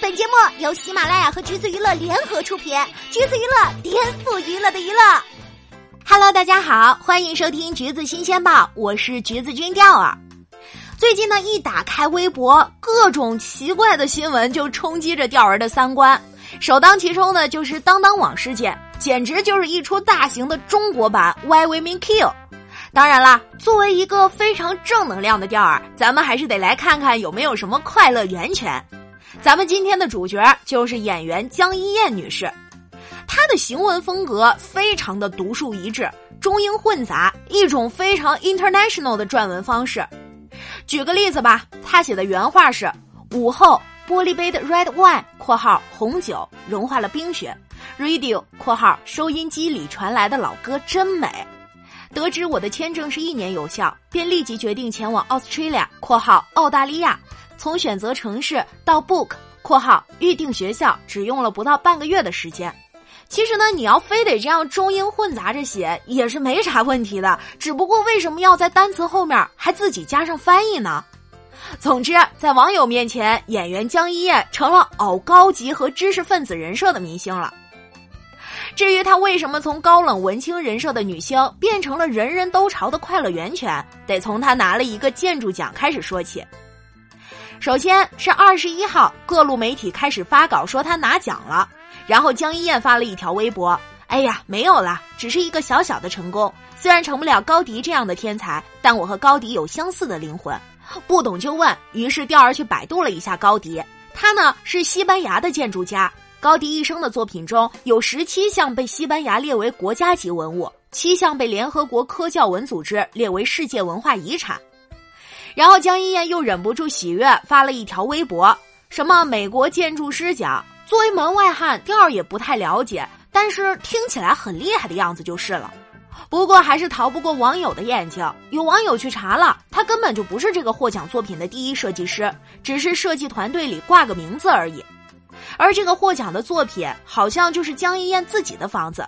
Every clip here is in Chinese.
本节目由喜马拉雅和橘子娱乐联合出品，橘子娱乐颠覆娱乐的娱乐。Hello，大家好，欢迎收听橘子新鲜报，我是橘子君钓儿。最近呢，一打开微博，各种奇怪的新闻就冲击着钓儿的三观。首当其冲的就是当当网事件，简直就是一出大型的中国版 Why Women Kill。当然啦，作为一个非常正能量的钓儿，咱们还是得来看看有没有什么快乐源泉。咱们今天的主角就是演员江一燕女士，她的行文风格非常的独树一帜，中英混杂，一种非常 international 的撰文方式。举个例子吧，她写的原话是：“午后，玻璃杯的 red wine（ 括号红酒）融化了冰雪，radio（ 括号收音机里传来的老歌真美）。得知我的签证是一年有效，便立即决定前往 Australia（ 括号澳大利亚）。”从选择城市到 book（ 括号预定学校）只用了不到半个月的时间。其实呢，你要非得这样中英混杂着写也是没啥问题的。只不过为什么要在单词后面还自己加上翻译呢？总之，在网友面前，演员江一燕成了熬高级和知识分子人设的明星了。至于她为什么从高冷文青人设的女星变成了人人都潮的快乐源泉，得从她拿了一个建筑奖开始说起。首先是二十一号，各路媒体开始发稿说他拿奖了，然后江一燕发了一条微博：“哎呀，没有啦，只是一个小小的成功，虽然成不了高迪这样的天才，但我和高迪有相似的灵魂。”不懂就问，于是调儿去百度了一下高迪，他呢是西班牙的建筑家，高迪一生的作品中有十七项被西班牙列为国家级文物，七项被联合国科教文组织列为世界文化遗产。然后江一燕又忍不住喜悦，发了一条微博，什么美国建筑师奖。作为门外汉，调儿也不太了解，但是听起来很厉害的样子就是了。不过还是逃不过网友的眼睛，有网友去查了，他根本就不是这个获奖作品的第一设计师，只是设计团队里挂个名字而已。而这个获奖的作品，好像就是江一燕自己的房子。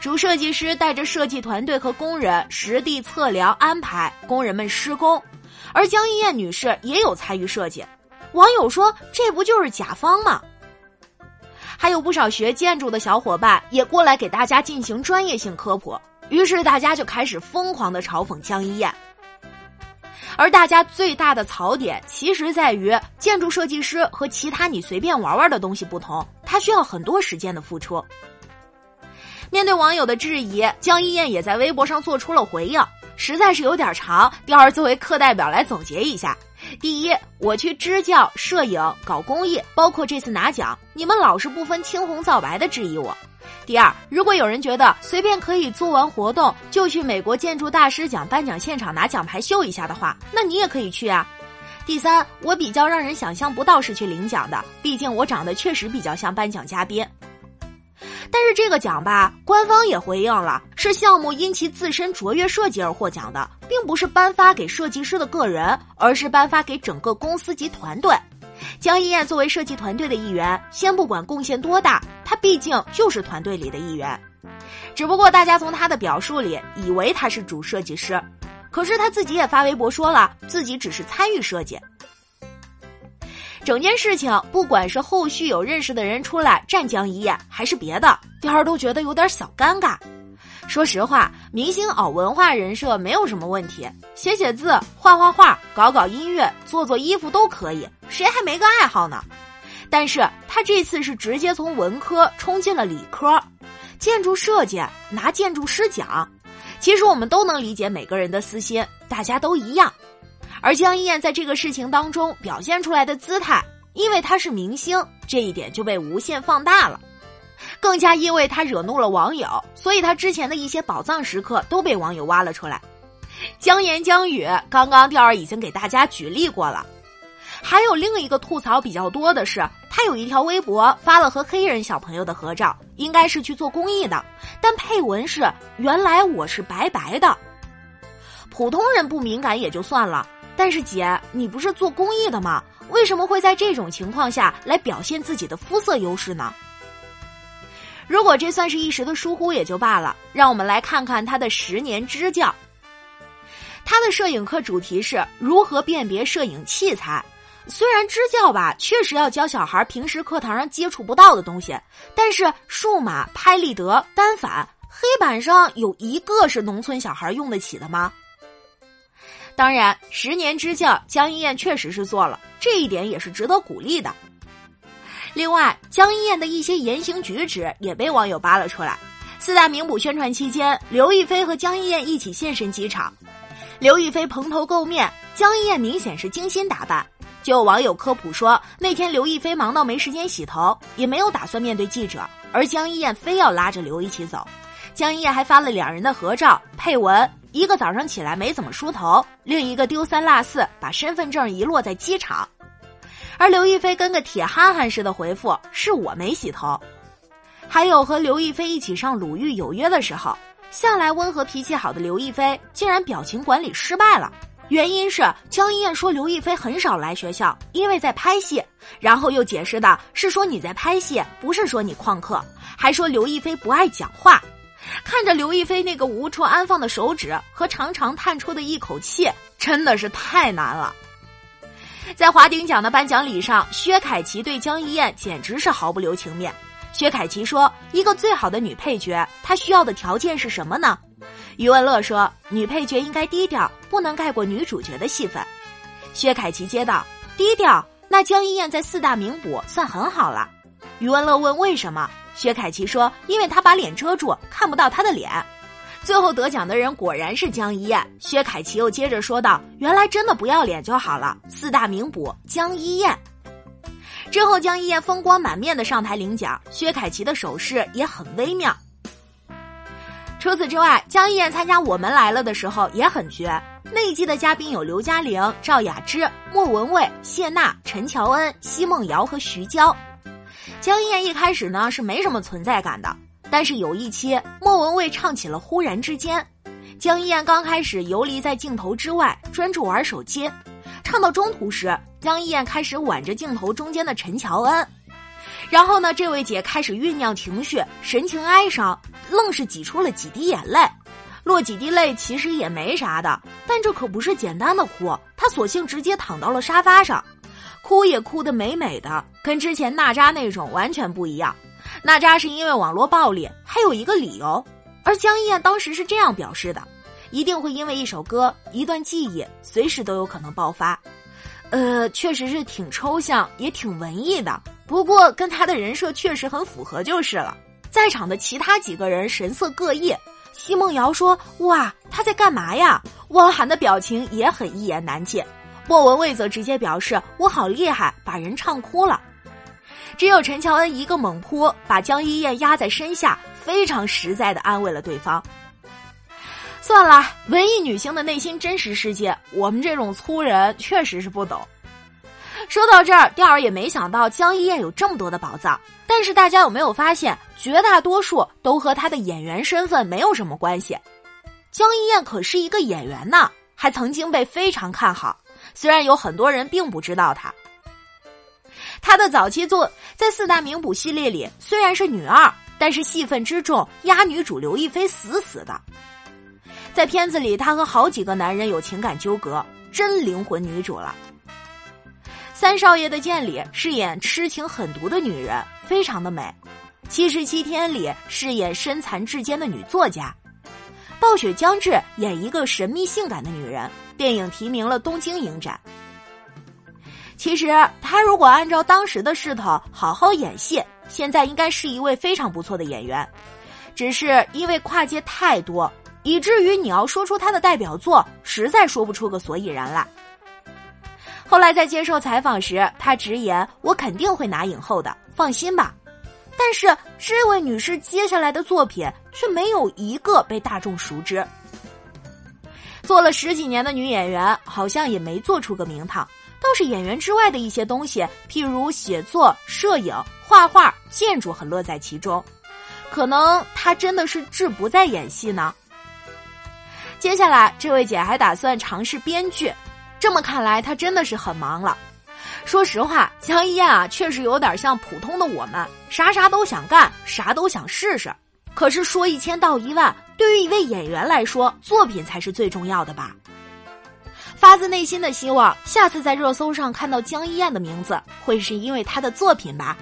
主设计师带着设计团队和工人实地测量安排工人们施工。而江一燕女士也有参与设计，网友说这不就是甲方吗？还有不少学建筑的小伙伴也过来给大家进行专业性科普，于是大家就开始疯狂的嘲讽江一燕。而大家最大的槽点其实在于，建筑设计师和其他你随便玩玩的东西不同，它需要很多时间的付出。面对网友的质疑，江一燕也在微博上做出了回应。实在是有点长，调儿作为课代表来总结一下：第一，我去支教、摄影、搞公益，包括这次拿奖，你们老是不分青红皂白的质疑我；第二，如果有人觉得随便可以做完活动就去美国建筑大师奖颁奖现场拿奖牌秀一下的话，那你也可以去啊；第三，我比较让人想象不到是去领奖的，毕竟我长得确实比较像颁奖嘉宾。但是这个奖吧，官方也回应了，是项目因其自身卓越设计而获奖的，并不是颁发给设计师的个人，而是颁发给整个公司及团队。江一燕作为设计团队的一员，先不管贡献多大，她毕竟就是团队里的一员。只不过大家从她的表述里以为她是主设计师，可是她自己也发微博说了，自己只是参与设计。整件事情，不管是后续有认识的人出来站江一燕，还是别的，第儿都觉得有点小尴尬。说实话，明星熬文化人设没有什么问题，写写字、画画画、搞搞音乐、做做衣服都可以，谁还没个爱好呢？但是他这次是直接从文科冲进了理科，建筑设计拿建筑师奖。其实我们都能理解每个人的私心，大家都一样。而江一燕在这个事情当中表现出来的姿态，因为她是明星，这一点就被无限放大了。更加因为她惹怒了网友，所以她之前的一些宝藏时刻都被网友挖了出来。江言江语，刚刚调儿已经给大家举例过了。还有另一个吐槽比较多的是，他有一条微博发了和黑人小朋友的合照，应该是去做公益的，但配文是“原来我是白白的”。普通人不敏感也就算了。但是姐，你不是做公益的吗？为什么会在这种情况下来表现自己的肤色优势呢？如果这算是一时的疏忽也就罢了，让我们来看看他的十年支教。他的摄影课主题是如何辨别摄影器材，虽然支教吧，确实要教小孩平时课堂上接触不到的东西，但是数码、拍立得、单反，黑板上有一个是农村小孩用得起的吗？当然，十年支教，江一燕确实是做了，这一点也是值得鼓励的。另外，江一燕的一些言行举止也被网友扒了出来。四大名捕宣传期间，刘亦菲和江一燕一起现身机场，刘亦菲蓬头垢面，江一燕明显是精心打扮。就有网友科普说，那天刘亦菲忙到没时间洗头，也没有打算面对记者，而江一燕非要拉着刘一起走。江一燕还发了两人的合照，配文：一个早上起来没怎么梳头，另一个丢三落四把身份证遗落在机场。而刘亦菲跟个铁憨憨似的回复：“是我没洗头。”还有和刘亦菲一起上鲁豫有约的时候，向来温和脾气好的刘亦菲竟然表情管理失败了。原因是江一燕说刘亦菲很少来学校，因为在拍戏，然后又解释的是说你在拍戏，不是说你旷课，还说刘亦菲不爱讲话。看着刘亦菲那个无处安放的手指和长长叹出的一口气，真的是太难了。在华鼎奖的颁奖礼上，薛凯琪对江一燕简直是毫不留情面。薛凯琪说：“一个最好的女配角，她需要的条件是什么呢？”余文乐说：“女配角应该低调，不能盖过女主角的戏份。”薛凯琪接道：“低调？那江一燕在四大名捕算很好了。”余文乐问：“为什么？”薛凯琪说：“因为她把脸遮住，看不到她的脸。”最后得奖的人果然是江一燕。薛凯琪又接着说道：“原来真的不要脸就好了。”四大名捕江一燕。之后，江一燕风光满面的上台领奖，薛凯琪的手势也很微妙。除此之外，江一燕参加《我们来了》的时候也很绝。那一季的嘉宾有刘嘉玲、赵雅芝、莫文蔚、谢娜、陈乔恩、奚梦瑶和徐娇。江一燕一开始呢是没什么存在感的。但是有一期，莫文蔚唱起了《忽然之间》，江一燕刚开始游离在镜头之外，专注玩手机。唱到中途时，江一燕开始挽着镜头中间的陈乔恩，然后呢，这位姐开始酝酿情绪，神情哀伤，愣是挤出了几滴眼泪。落几滴泪其实也没啥的，但这可不是简单的哭，她索性直接躺到了沙发上，哭也哭得美美的，跟之前娜扎那种完全不一样。娜扎是因为网络暴力，还有一个理由，而江一燕当时是这样表示的：一定会因为一首歌、一段记忆，随时都有可能爆发。呃，确实是挺抽象，也挺文艺的，不过跟他的人设确实很符合就是了。在场的其他几个人神色各异，奚梦瑶说：“哇，他在干嘛呀？”汪涵的表情也很一言难尽，莫文蔚则直接表示：“我好厉害，把人唱哭了。”只有陈乔恩一个猛扑，把江一燕压在身下，非常实在的安慰了对方。算了，文艺女星的内心真实世界，我们这种粗人确实是不懂。说到这儿，调儿也没想到江一燕有这么多的宝藏。但是大家有没有发现，绝大多数都和她的演员身份没有什么关系？江一燕可是一个演员呢，还曾经被非常看好，虽然有很多人并不知道她。她的早期作在四大名捕系列里虽然是女二，但是戏份之重压女主刘亦菲死死的。在片子里，她和好几个男人有情感纠葛，真灵魂女主了。三少爷的剑里饰演痴情狠毒的女人，非常的美。七十七天里饰演身残志坚的女作家。暴雪将至演一个神秘性感的女人，电影提名了东京影展。其实她如果按照当时的势头好好演戏，现在应该是一位非常不错的演员。只是因为跨界太多，以至于你要说出她的代表作，实在说不出个所以然来。后来在接受采访时，她直言：“我肯定会拿影后的，放心吧。”但是这位女士接下来的作品却没有一个被大众熟知。做了十几年的女演员，好像也没做出个名堂。倒是演员之外的一些东西，譬如写作、摄影、画画、建筑，很乐在其中。可能她真的是志不在演戏呢。接下来，这位姐还打算尝试编剧，这么看来，她真的是很忙了。说实话，江一燕啊，确实有点像普通的我们，啥啥都想干，啥都想试试。可是说一千道一万，对于一位演员来说，作品才是最重要的吧。发自内心的希望下次在热搜上看到江一燕的名字，会是因为她的作品吧。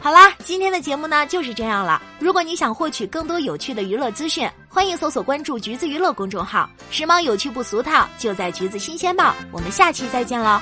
好啦，今天的节目呢就是这样了。如果你想获取更多有趣的娱乐资讯，欢迎搜索关注“橘子娱乐”公众号，时髦有趣不俗套，就在橘子新鲜报。我们下期再见喽。